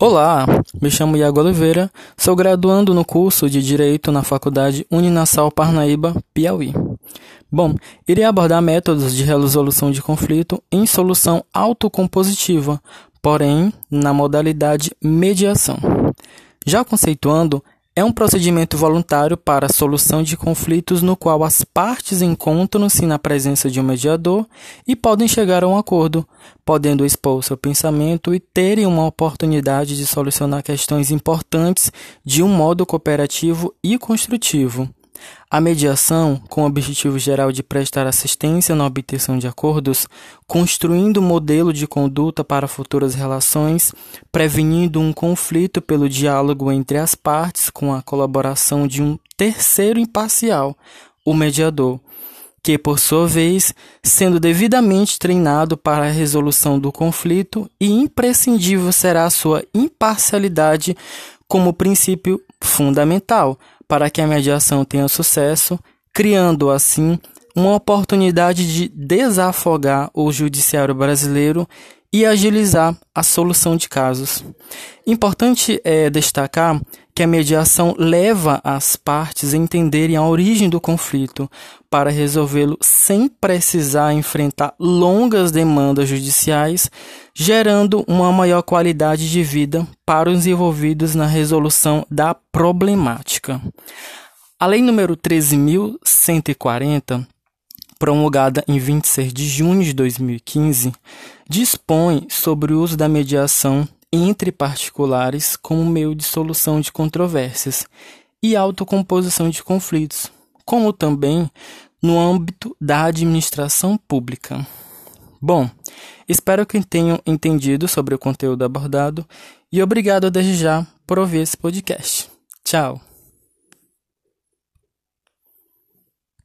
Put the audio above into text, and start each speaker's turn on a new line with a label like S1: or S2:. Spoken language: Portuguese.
S1: Olá, me chamo Iago Oliveira, sou graduando no curso de Direito na Faculdade Uninassal Parnaíba, Piauí. Bom, irei abordar métodos de resolução de conflito em solução autocompositiva, porém na modalidade mediação. Já conceituando, é um procedimento voluntário para a solução de conflitos no qual as partes encontram-se na presença de um mediador e podem chegar a um acordo, podendo expor seu pensamento e terem uma oportunidade de solucionar questões importantes de um modo cooperativo e construtivo. A mediação, com o objetivo geral de prestar assistência na obtenção de acordos, construindo um modelo de conduta para futuras relações, prevenindo um conflito pelo diálogo entre as partes com a colaboração de um terceiro imparcial, o mediador, que, por sua vez, sendo devidamente treinado para a resolução do conflito e imprescindível será a sua imparcialidade como princípio fundamental para que a mediação tenha sucesso, criando assim uma oportunidade de desafogar o judiciário brasileiro e agilizar a solução de casos. Importante é destacar que a mediação leva as partes a entenderem a origem do conflito para resolvê-lo sem precisar enfrentar longas demandas judiciais, gerando uma maior qualidade de vida para os envolvidos na resolução da problemática. A Lei número 13.140 promulgada em 26 de junho de 2015, dispõe sobre o uso da mediação entre particulares como meio de solução de controvérsias e autocomposição de conflitos, como também no âmbito da administração pública. Bom, espero que tenham entendido sobre o conteúdo abordado e obrigado desde já por ouvir esse podcast. Tchau!